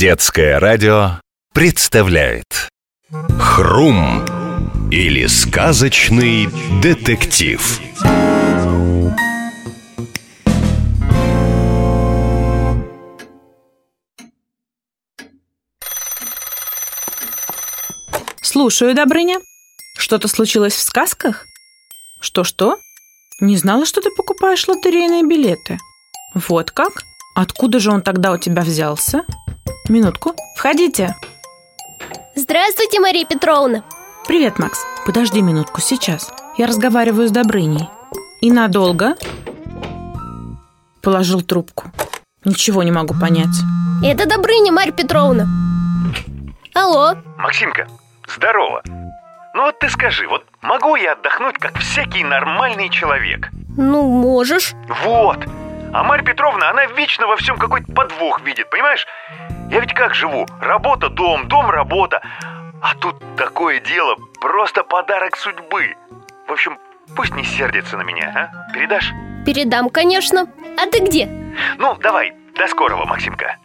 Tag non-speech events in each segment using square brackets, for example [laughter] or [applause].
Детское радио представляет Хрум или сказочный детектив Слушаю, Добрыня. Что-то случилось в сказках? Что-что? Не знала, что ты покупаешь лотерейные билеты. Вот как? Откуда же он тогда у тебя взялся? Минутку. Входите. Здравствуйте, Мария Петровна. Привет, Макс. Подожди минутку, сейчас. Я разговариваю с Добрыней. И надолго? Положил трубку. Ничего не могу понять. Это Добрыня, Марья Петровна. Алло. Максимка, здорово. Ну вот ты скажи, вот могу я отдохнуть, как всякий нормальный человек? Ну, можешь. Вот. А Марья Петровна, она вечно во всем какой-то подвох видит, понимаешь? Я ведь как живу? Работа, дом, дом, работа. А тут такое дело, просто подарок судьбы. В общем, пусть не сердится на меня, а? Передашь? Передам, конечно. А ты где? Ну, давай, до скорого, Максимка.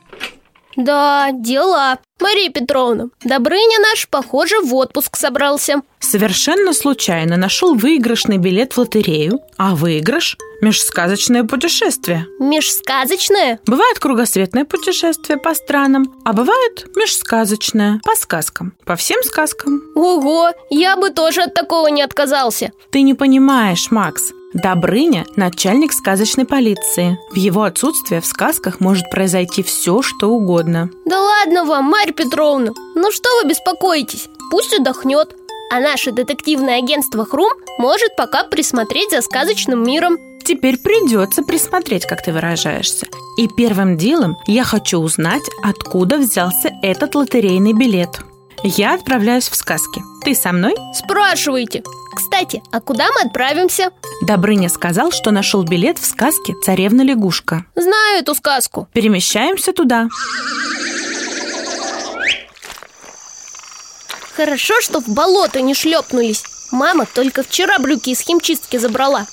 Да, дела. Мария Петровна, Добрыня наш, похоже, в отпуск собрался. Совершенно случайно нашел выигрышный билет в лотерею, а выигрыш – межсказочное путешествие. Межсказочное? Бывает кругосветное путешествие по странам, а бывает межсказочное по сказкам, по всем сказкам. Ого, я бы тоже от такого не отказался. Ты не понимаешь, Макс. Добрыня – начальник сказочной полиции. В его отсутствие в сказках может произойти все, что угодно. Да ладно вам, Марья Петровна. Ну что вы беспокоитесь? Пусть отдохнет. А наше детективное агентство Хрум может пока присмотреть за сказочным миром. Теперь придется присмотреть, как ты выражаешься. И первым делом я хочу узнать, откуда взялся этот лотерейный билет. Я отправляюсь в сказки. Ты со мной? Спрашивайте. Кстати, а куда мы отправимся? Добрыня сказал, что нашел билет в сказке «Царевна лягушка». Знаю эту сказку. Перемещаемся туда. Хорошо, что в болото не шлепнулись. Мама только вчера брюки из химчистки забрала.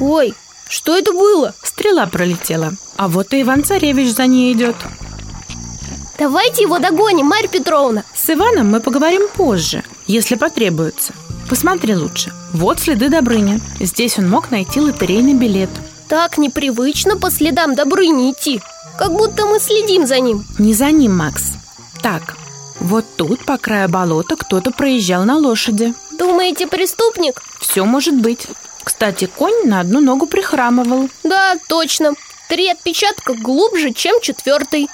Ой, что это было? Стрела пролетела. А вот и Иван-Царевич за ней идет. Давайте его догоним, Марья Петровна. С Иваном мы поговорим позже, если потребуется. Посмотри лучше. Вот следы Добрыни. Здесь он мог найти лотерейный билет. Так непривычно по следам Добрыни идти. Как будто мы следим за ним. Не за ним, Макс. Так, вот тут по краю болота кто-то проезжал на лошади. Думаете, преступник? Все может быть. Кстати, конь на одну ногу прихрамывал. Да, точно. Три отпечатка глубже, чем четвертый.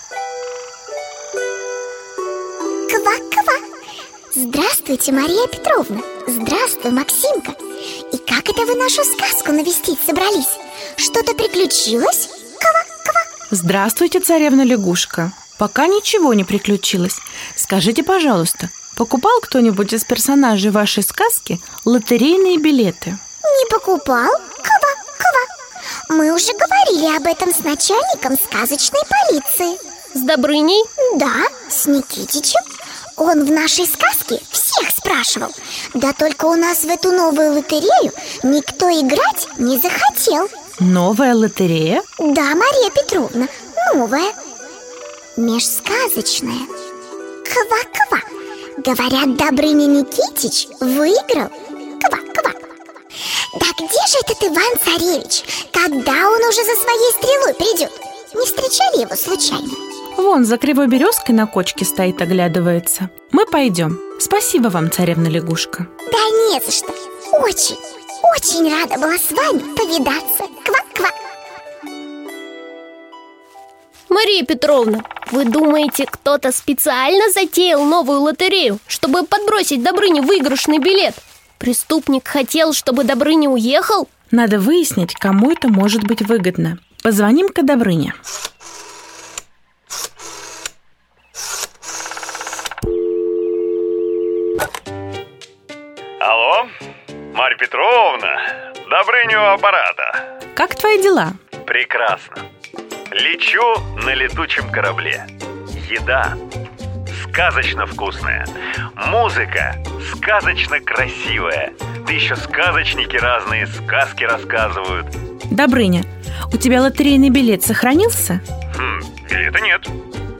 Ква-ква! Здравствуйте, Мария Петровна! Здравствуй, Максимка! И как это вы нашу сказку навестить собрались? Что-то приключилось? Ква-ква! Здравствуйте, царевна лягушка. Пока ничего не приключилось. Скажите, пожалуйста, покупал кто-нибудь из персонажей вашей сказки лотерейные билеты? Не покупал? Ква-ква! Мы уже говорили об этом с начальником сказочной полиции. С Добрыней? Да, с Никитичем. Он в нашей сказке всех спрашивал. Да только у нас в эту новую лотерею никто играть не захотел. Новая лотерея? Да, Мария Петровна, новая. Межсказочная. Ква-ква. Говорят, Добрыня Никитич выиграл. Ква-ква. Да где же этот Иван-Царевич? Когда он уже за своей стрелой придет? Не встречали его случайно? Вон за кривой березкой на кочке стоит, оглядывается. Мы пойдем. Спасибо вам, царевна лягушка. Да не за что. Очень, очень рада была с вами повидаться. Ква-ква. Мария Петровна, вы думаете, кто-то специально затеял новую лотерею, чтобы подбросить Добрыне выигрышный билет? Преступник хотел, чтобы Добрыня уехал? Надо выяснить, кому это может быть выгодно. Позвоним-ка Добрыне. Алло, Марья Петровна, Добрыню аппарата. Как твои дела? Прекрасно. Лечу на летучем корабле. Еда сказочно вкусная. Музыка сказочно красивая. Да еще сказочники разные сказки рассказывают. Добрыня, у тебя лотерейный билет сохранился? Хм, билета нет.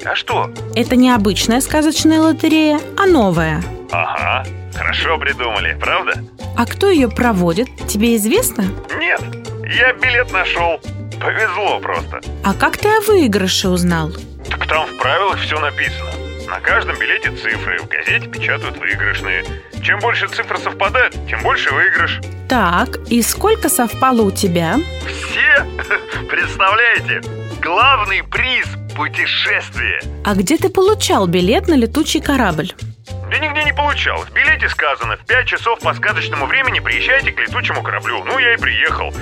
А что? Это не обычная сказочная лотерея, а новая. Ага, хорошо придумали, правда? А кто ее проводит, тебе известно? Нет, я билет нашел. Повезло просто. А как ты о выигрыше узнал? Так там в правилах все написано. На каждом билете цифры, в газете печатают выигрышные. Чем больше цифр совпадает, тем больше выигрыш. Так, и сколько совпало у тебя? Все? [laughs] Представляете? Главный приз – путешествие. А где ты получал билет на летучий корабль? Да нигде не получал. В билете сказано, в 5 часов по сказочному времени приезжайте к летучему кораблю. Ну, я и приехал.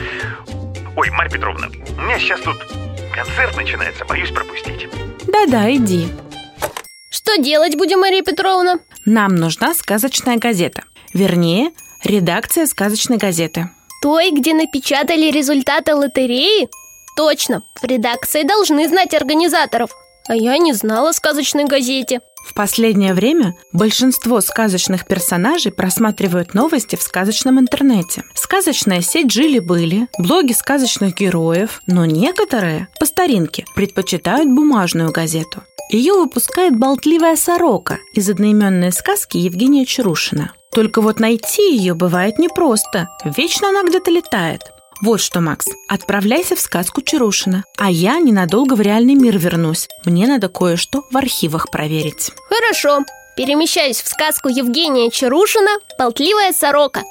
Ой, Марья Петровна, у меня сейчас тут концерт начинается, боюсь пропустить. Да-да, иди. Что делать будем, Мария Петровна? Нам нужна сказочная газета. Вернее, редакция сказочной газеты. Той, где напечатали результаты лотереи? Точно, в редакции должны знать организаторов. А я не знала о сказочной газете. В последнее время большинство сказочных персонажей просматривают новости в сказочном интернете. Сказочная сеть «Жили-были», блоги сказочных героев, но некоторые, по старинке, предпочитают бумажную газету. Ее выпускает болтливая сорока из одноименной сказки Евгения Чарушина. Только вот найти ее бывает непросто, вечно она где-то летает. Вот что, Макс, отправляйся в сказку Чарушина, а я ненадолго в реальный мир вернусь. Мне надо кое-что в архивах проверить. Хорошо, перемещаюсь в сказку Евгения Чарушина «Болтливая сорока».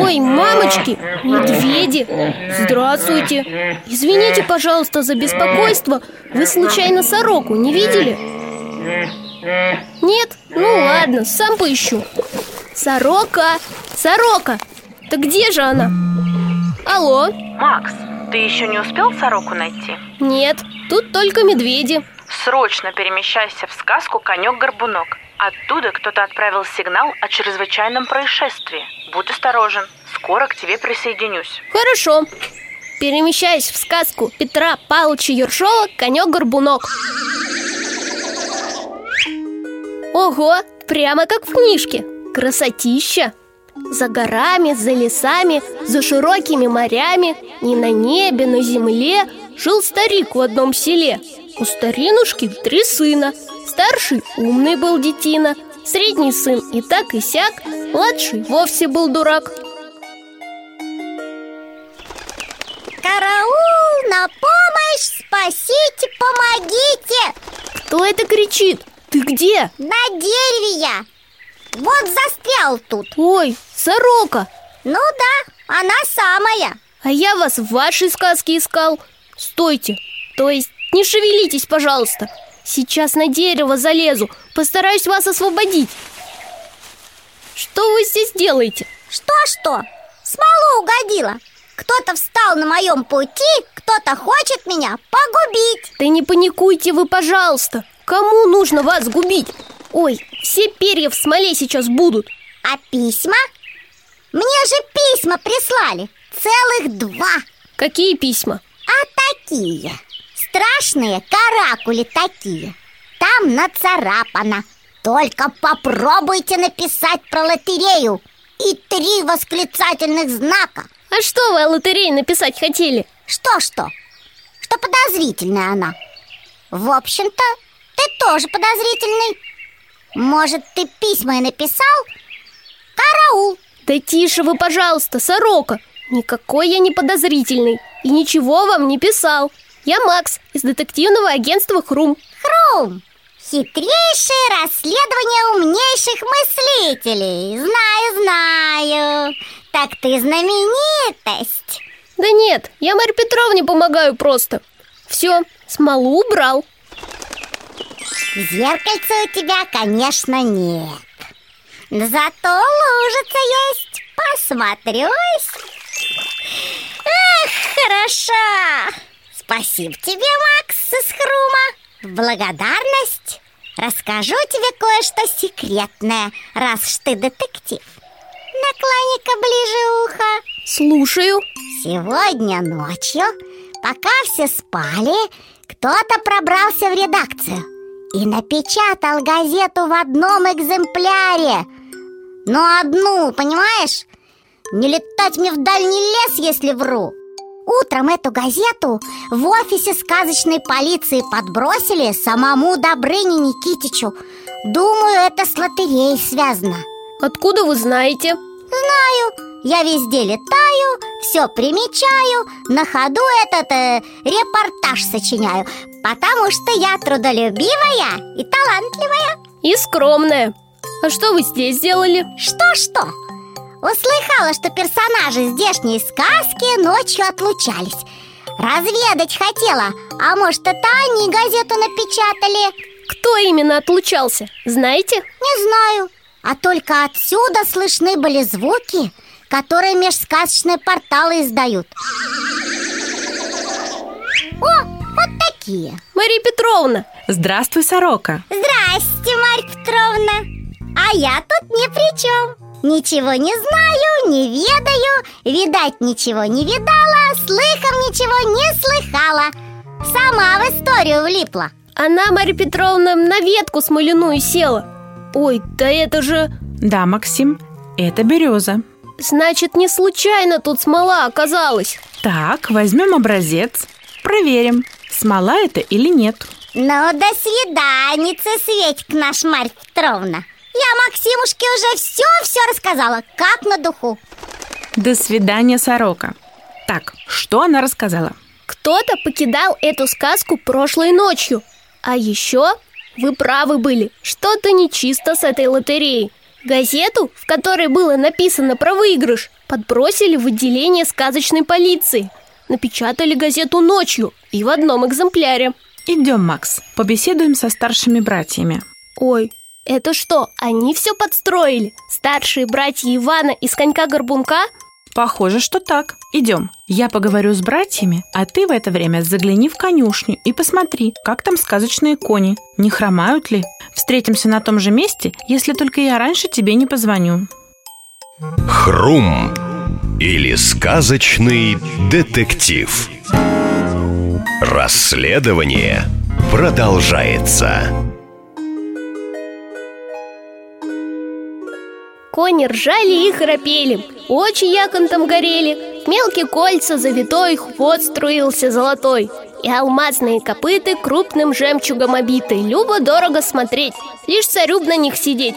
Ой, мамочки, медведи Здравствуйте Извините, пожалуйста, за беспокойство Вы случайно сороку не видели? Нет? Ну ладно, сам поищу Сорока! Сорока! Так где же она? Алло? Макс, ты еще не успел сороку найти? Нет, тут только медведи Срочно перемещайся в сказку «Конек-горбунок». Оттуда кто-то отправил сигнал о чрезвычайном происшествии. Будь осторожен, скоро к тебе присоединюсь. Хорошо Перемещаюсь в сказку Петра Павловича Ершова «Конек-горбунок» Ого, прямо как в книжке. Красотища. За горами, за лесами, за широкими морями И на небе, на земле Жил старик в одном селе. У старинушки три сына. Старший умный был детина Средний сын и так и сяк Младший вовсе был дурак. Караул, на помощь, спасите, помогите! Кто это кричит? Ты где? На дереве я. Вот застрял тут. Ой, сорока. Ну да, она самая. А я вас в вашей сказке искал. Стойте, то есть не шевелитесь, пожалуйста. Сейчас на дерево залезу. Постараюсь вас освободить. Что вы здесь делаете? Что-что? Смолу угодила. Кто-то встал на моем пути, кто-то хочет меня погубить. Да не паникуйте вы, пожалуйста Кому нужно вас губить? Ой, все перья в смоле сейчас будут А письма? Мне же письма прислали Целых два Какие письма? А такие Страшные каракули такие Там нацарапано Только попробуйте написать про лотерею И три восклицательных знака А что вы о лотерее написать хотели? Что-что? Что подозрительная она В общем-то, тоже подозрительный. Может, ты письма и написал? Караул. Да тише вы, пожалуйста, сорока. Никакой я не подозрительный И ничего вам не писал. Я Макс из детективного агентства «Хрум» Хрум. Хитрейшее расследование умнейших мыслителей. Знаю, знаю. Так ты знаменитость. Да нет, я Марье Петровне помогаю просто. Все, смолу убрал Зеркальца у тебя, конечно, нет. Зато лужица есть. Посмотрюсь Эх, хороша Спасибо тебе, Макс из Хрума. В благодарность. Расскажу тебе кое-что секретное Раз ж ты детектив. Наклони-ка ближе ухо Слушаю. Сегодня ночью, пока все спали, кто-то пробрался в редакцию и напечатал газету в одном экземпляре. но одну, понимаешь? Не летать мне в дальний лес, если вру Утром эту газету в офисе сказочной полиции подбросили самому Добрыне Никитичу Думаю, это с лотереей связано Откуда вы знаете? Знаю, я везде летаю, все примечаю На ходу этот э, репортаж сочиняю Потому что я трудолюбивая и талантливая И скромная А что вы здесь сделали? Что-что? Услыхала, что персонажи здешней сказки ночью отлучались Разведать хотела, а может это они газету напечатали Кто именно отлучался, знаете? Не знаю, а только отсюда слышны были звуки, которые межсказочные порталы издают. О, вот такие. Мария Петровна. Здравствуй, сорока. Здрасте, Марья Петровна. А я тут ни при чем Ничего не знаю, не ведаю. Видать, ничего не видала Слыхом ничего не слыхала. Сама в историю влипла. Она, Мария Петровна, на ветку смоляную села. Ой, да это же... Да, Максим, это береза Значит, не случайно тут смола оказалась? Так, возьмем образец. Проверим, смола это или нет. Ну, до свиданицы, Светик наш, Марья Петровна. Я Максимушке уже все-все рассказала, как на духу. До свидания, сорока. Так, что она рассказала? Кто-то покидал эту сказку прошлой ночью. А еще вы правы были, что-то нечисто с этой лотереей Газету, в которой было написано про выигрыш, подбросили в отделение сказочной полиции Напечатали газету ночью и в одном экземпляре Идем, Макс, побеседуем со старшими братьями Ой, это что, они все подстроили? Старшие братья Ивана из конька-горбунка? Похоже, что так. Идем. Я поговорю с братьями, а ты в это время загляни в конюшню и посмотри, как там сказочные кони. Не хромают ли? Встретимся на том же месте, если только я раньше тебе не позвоню. Хрум или сказочный детектив. Расследование продолжается. Кони ржали и храпели, очи яконтом горели, в мелкие кольца завитой хвост струился золотой, и алмазные копыты крупным жемчугом обиты. Любо-дорого смотреть, лишь царю на них сидеть.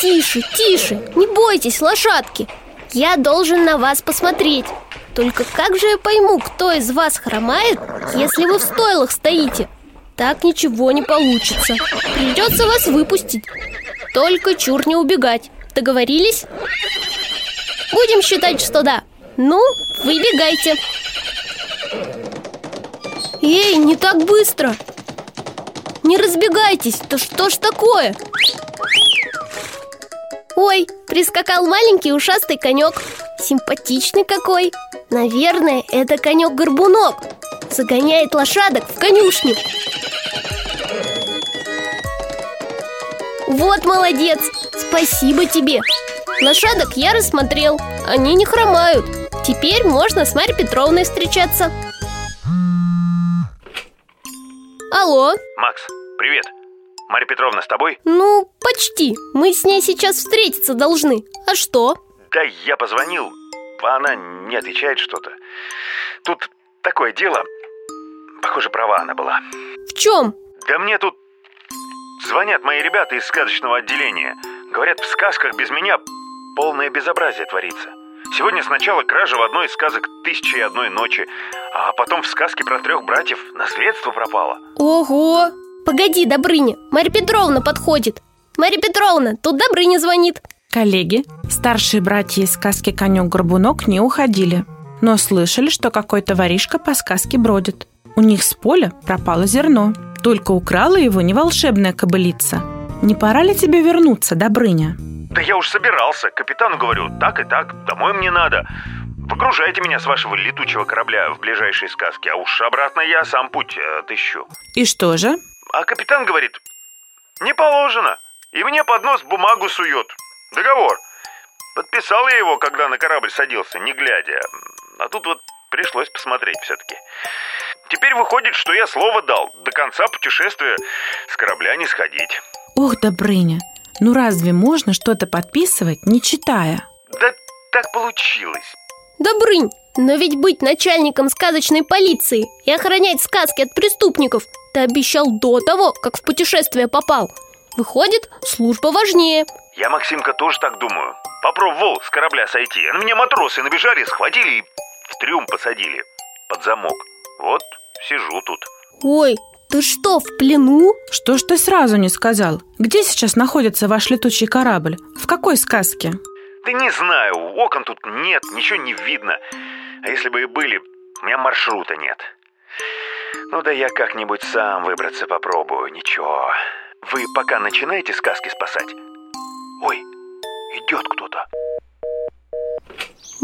Тише, тише, не бойтесь, лошадки Я должен на вас посмотреть Только как же я пойму, кто из вас хромает, если вы в стойлах стоите? Так ничего не получится Придется вас выпустить Только чур не убегать. Договорились? Будем считать, что да. Ну, выбегайте. Эй, не так быстро. Не разбегайтесь, то что ж такое? Ой, прискакал маленький ушастый конек. Симпатичный какой. Наверное, это конек-горбунок. Загоняет лошадок в конюшню Вот молодец, спасибо тебе. Лошадок я рассмотрел, они не хромают. Теперь можно с Марьей Петровной встречаться. Алло, Макс, привет. Марья Петровна с тобой? ну почти. Мы с ней сейчас встретиться должны. А что? Да я позвонил, а она не отвечает что-то. Тут такое дело. Похоже, права она была. В чем? Да мне тут звонят мои ребята из сказочного отделения Говорят, в сказках без меня полное безобразие творится Сегодня сначала кража в одной из сказок «Тысячи и одной ночи», а потом в сказке про трех братьев наследство пропало. Ого! Погоди, Добрыня, Марья Петровна подходит Марья Петровна, тут Добрыня звонит Коллеги, старшие братья из сказки «Конек-горбунок» не уходили, но слышали, что какой-то воришка по сказке бродит. У них с поля пропало зерно. Только украла его не волшебная кобылица. Не пора ли тебе вернуться, Добрыня? Да я уж собирался, капитану говорю, так и так, домой мне надо. Погружайте меня с вашего летучего корабля в ближайшие сказки, а уж обратно я сам путь э, отыщу. И что же? А капитан говорит, не положено, и мне под нос бумагу сует. Договор. Подписал я его, когда на корабль садился, не глядя. А тут вот пришлось посмотреть все-таки. Теперь выходит, что я слово дал. До конца путешествия с корабля не сходить. Ох, Добрыня, ну разве можно что-то подписывать, не читая? Да так получилось. Добрынь, но ведь быть начальником сказочной полиции и охранять сказки от преступников ты обещал до того, как в путешествие попал. Выходит, служба важнее. Я, Максимка, тоже так думаю. Попробовал с корабля сойти. А на меня матросы набежали, схватили и в трюм посадили. Под замок. Вот сижу тут. Ой, ты что, в плену? Что ж ты сразу не сказал? Где сейчас находится ваш летучий корабль? В какой сказке? Да не знаю, окон тут нет, ничего не видно. А если бы и были, у меня маршрута нет. Ну да я как-нибудь сам выбраться попробую, ничего. Вы пока начинаете сказки спасать? Ой, идет кто-то.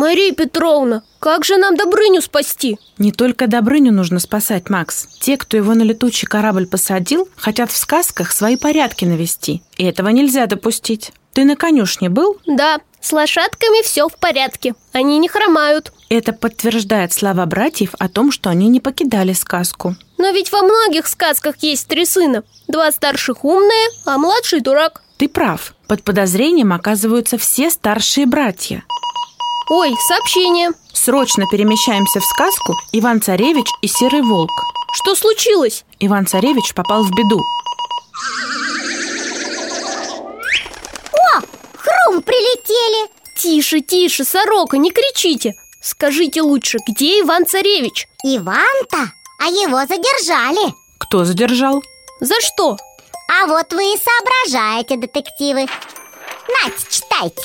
Мария Петровна, как же нам Добрыню спасти? Не только Добрыню нужно спасать, Макс. Те, кто его на летучий корабль посадил, хотят в сказках свои порядки навести. И этого нельзя допустить. Ты на конюшне был? Да, с лошадками все в порядке. Они не хромают. Это подтверждает слова братьев о том, что они не покидали сказку. Но ведь во многих сказках есть три сына. Два старших умные, а младший дурак. Ты прав. Под подозрением оказываются все старшие братья. Ой, сообщение. Срочно перемещаемся в сказку «Иван-царевич и серый волк». Что случилось? Иван-царевич попал в беду. О, Хрум прилетели Тише, тише, сорока, не кричите. Скажите лучше, где Иван-царевич? Иван-то, а его задержали Кто задержал? За что? А вот вы и соображаете, детективы Нате, читайте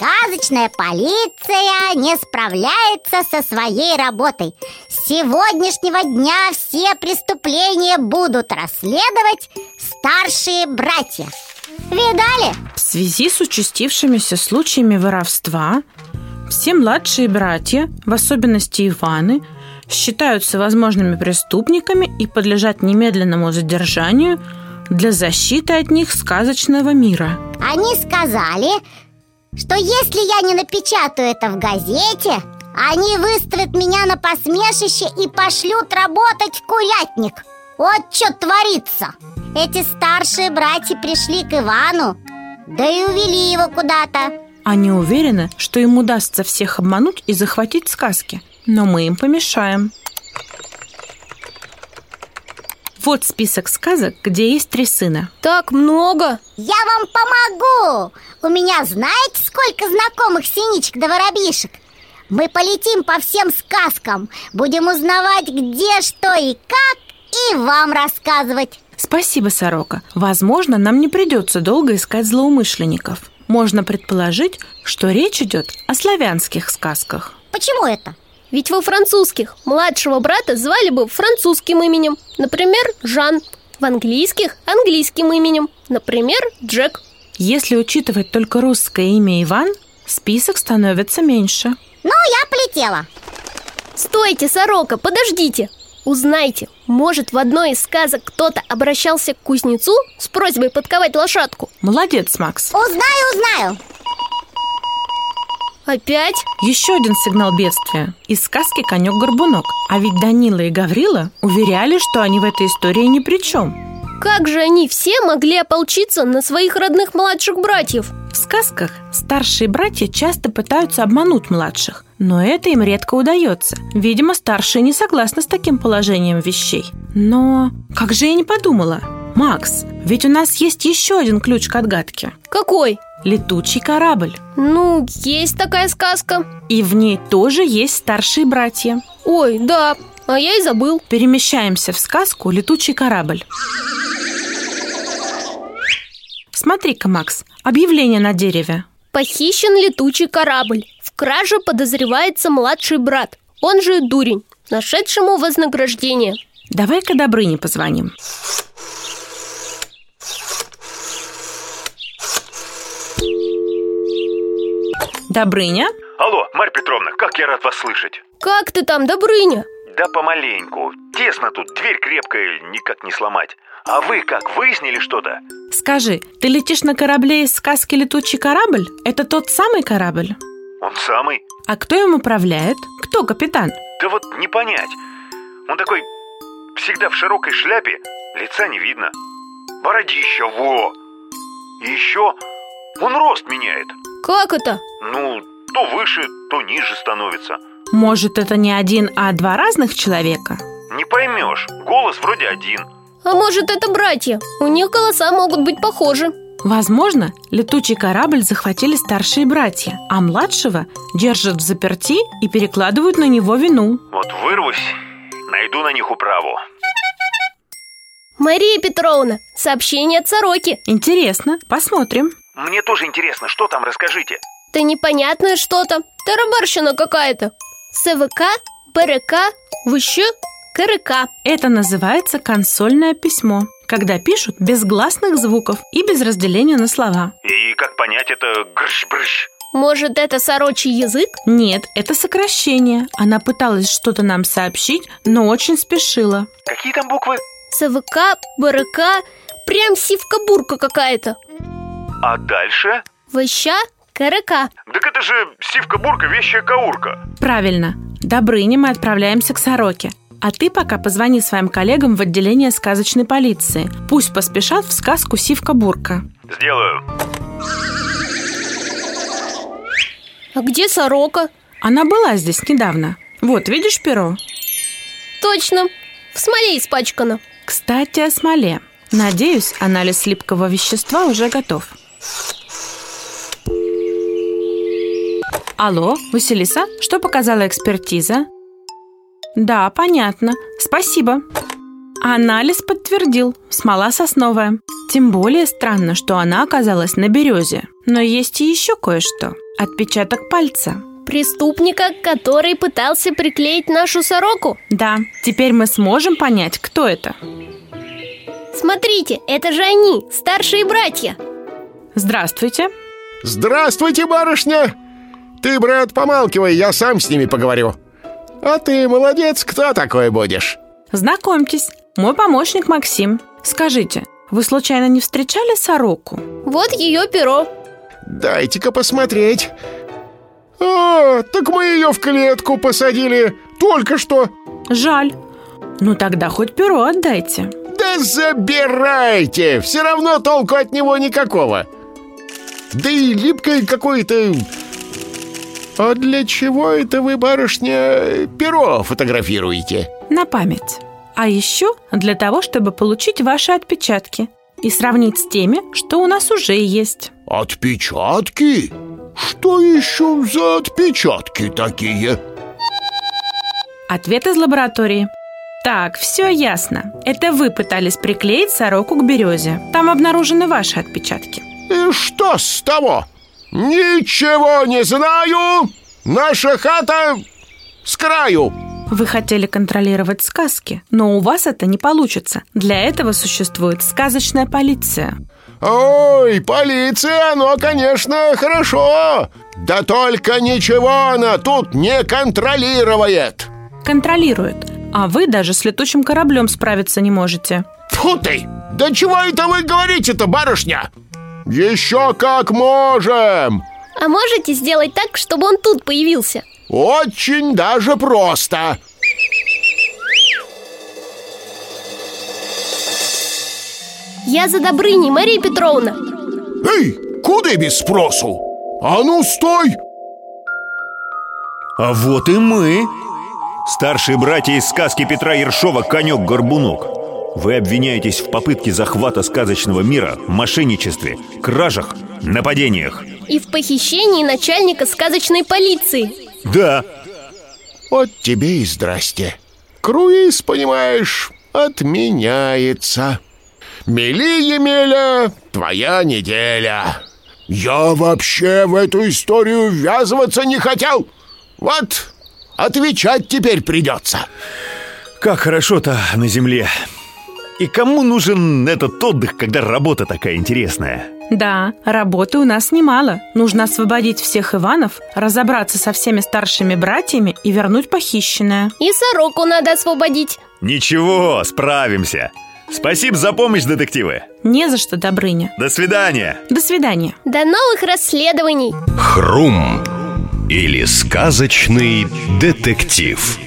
Сказочная полиция не справляется со своей работой С сегодняшнего дня все преступления будут расследовать старшие братья Видали? В связи с участившимися случаями воровства все младшие братья, в особенности Иваны, считаются возможными преступниками и подлежат немедленному задержанию для защиты от них сказочного мира. Они сказали, что если я не напечатаю это в газете, они выставят меня на посмешище и пошлют работать в курятник. Вот что творится. Эти старшие братья пришли к Ивану, да и увели его куда-то. Они уверены, что им удастся всех обмануть и захватить сказки, но мы им помешаем. Вот список сказок, где есть три сына. Так много. Я вам помогу! У меня знаете, сколько знакомых синичек да воробьишек? Мы полетим по всем сказкам, будем узнавать, где, что и как, и вам рассказывать. Спасибо, Сорока. Возможно, нам не придется долго искать злоумышленников. Можно предположить, что речь идет о славянских сказках. Почему это? Ведь во французских младшего брата звали бы французским именем. Например, Жан. В английских – английским именем. Например, Джек. Если учитывать только русское имя Иван, список становится меньше. Ну, я полетела. Стойте, сорока, подождите. Узнайте, может в одной из сказок кто-то обращался к кузнецу с просьбой подковать лошадку? Молодец, Макс. Узнаю, узнаю. Опять? Еще один сигнал бедствия. Из сказки «Конек-горбунок». А ведь Данила и Гаврила уверяли, что они в этой истории ни при чем. Как же они все могли ополчиться на своих родных младших братьев? В сказках старшие братья часто пытаются обмануть младших, но это им редко удается. Видимо, старшие не согласны с таким положением вещей. Но как же я не подумала? Макс, ведь у нас есть еще один ключ к отгадке. Какой? Летучий корабль. Ну, есть такая сказка. И в ней тоже есть старшие братья. Ой, да, а я и забыл. Перемещаемся в сказку «Летучий корабль». Смотри-ка, Макс, объявление на дереве. Похищен летучий корабль. В краже подозревается младший брат, он же дурень, нашедшему вознаграждение. Давай-ка Добрыне позвоним. Добрыня? Алло, Марья Петровна, как я рад вас слышать. Как ты там, Добрыня? Да помаленьку. Тесно тут, дверь крепкая, никак не сломать. А вы как, выяснили что-то? Скажи, ты летишь на корабле из сказки «Летучий корабль»? Это тот самый корабль? Он самый? А кто им управляет? Кто капитан? Да вот не понять. Он такой всегда в широкой шляпе, лица не видно. Бородища, во! И еще он рост меняет. Как это? Ну, то выше, то ниже становится. Может, это не один, а два разных человека? Не поймешь, голос вроде один. А может, это братья? У них голоса могут быть похожи. Возможно, летучий корабль захватили старшие братья, а младшего держат в заперти и перекладывают на него вину. Вот вырвусь, найду на них управу. Мария Петровна, сообщение от Сороки. Интересно, посмотрим. Мне тоже интересно, что там, расскажите. Да непонятное что-то. Тарабарщина какая-то. СВК, БРК, ВЩ, КРК. Это называется консольное письмо, когда пишут без гласных звуков и без разделения на слова. И как понять это грыщ-брыщ? Может, это сорочий язык? Нет, это сокращение. Она пыталась что-то нам сообщить, но очень спешила. Какие там буквы? СВК, БРК, прям сивка-бурка какая-то. А дальше? ВЩ, КРК. Так это же сивка-бурка, вещая каурка. Правильно. Добрыня мы отправляемся к Сороке. А ты пока позвони своим коллегам в отделение сказочной полиции. Пусть поспешат в сказку Сивка-Бурка. Сделаю. А где сорока? Она была здесь недавно. Вот, видишь перо? Точно, в смоле испачкана. Кстати, о смоле. Надеюсь, анализ липкого вещества уже готов. Алло, Василиса, что показала экспертиза? Да, понятно. Спасибо. Анализ подтвердил. Смола сосновая. Тем более странно, что она оказалась на березе. Но есть и еще кое-что. Отпечаток пальца. Преступника, который пытался приклеить нашу сороку. Да, теперь мы сможем понять, кто это. Смотрите, это же они, старшие братья. Здравствуйте. Здравствуйте, барышня! Ты, брат, помалкивай, я сам с ними поговорю. А ты молодец, кто такой будешь? Знакомьтесь, мой помощник Максим. Скажите, вы случайно не встречали сороку? Вот ее перо. Дайте-ка посмотреть. А, так мы ее в клетку посадили только что. Жаль. Ну тогда хоть перо отдайте. Да забирайте! Все равно толку от него никакого. Да и липкое какое-то... А для чего это вы, барышня, перо фотографируете? На память. А еще для того, чтобы получить ваши отпечатки и сравнить с теми, что у нас уже есть. Отпечатки? Что еще за отпечатки такие? Ответ из лаборатории. Так, все ясно. Это вы пытались приклеить сороку к березе. Там обнаружены ваши отпечатки. И что с того? Ничего не знаю! Наша хата с краю! Вы хотели контролировать сказки, но у вас это не получится. Для этого существует сказочная полиция. Ой, полиция, ну, конечно, хорошо Да только ничего она тут не контролирует Контролирует. А вы даже с летучим кораблем справиться не можете. Фу ты! Да чего это вы говорите-то, барышня? Еще как можем! А можете сделать так, чтобы он тут появился? Очень даже просто Я за Добрыней, Мария Петровна Эй, куда без спросу? А ну, стой! А вот и мы Старшие братья из сказки Петра Ершова «Конек-горбунок» Вы обвиняетесь в попытке захвата сказочного мира, мошенничестве, кражах, нападениях. И в похищении начальника сказочной полиции. Да, Вот тебе и здрасте. Круиз, понимаешь, отменяется. Мели, Емеля, твоя неделя. Я вообще в эту историю ввязываться не хотел. Вот, отвечать теперь придется. Как хорошо-то на земле И кому нужен этот отдых, когда работа такая интересная? Да, работы у нас немало. Нужно освободить всех Иванов, разобраться со всеми старшими братьями и вернуть похищенное. И сороку надо освободить Ничего, справимся Спасибо за помощь, детективы Не за что, Добрыня. До свидания До свидания. До новых расследований Хрум или сказочный детектив.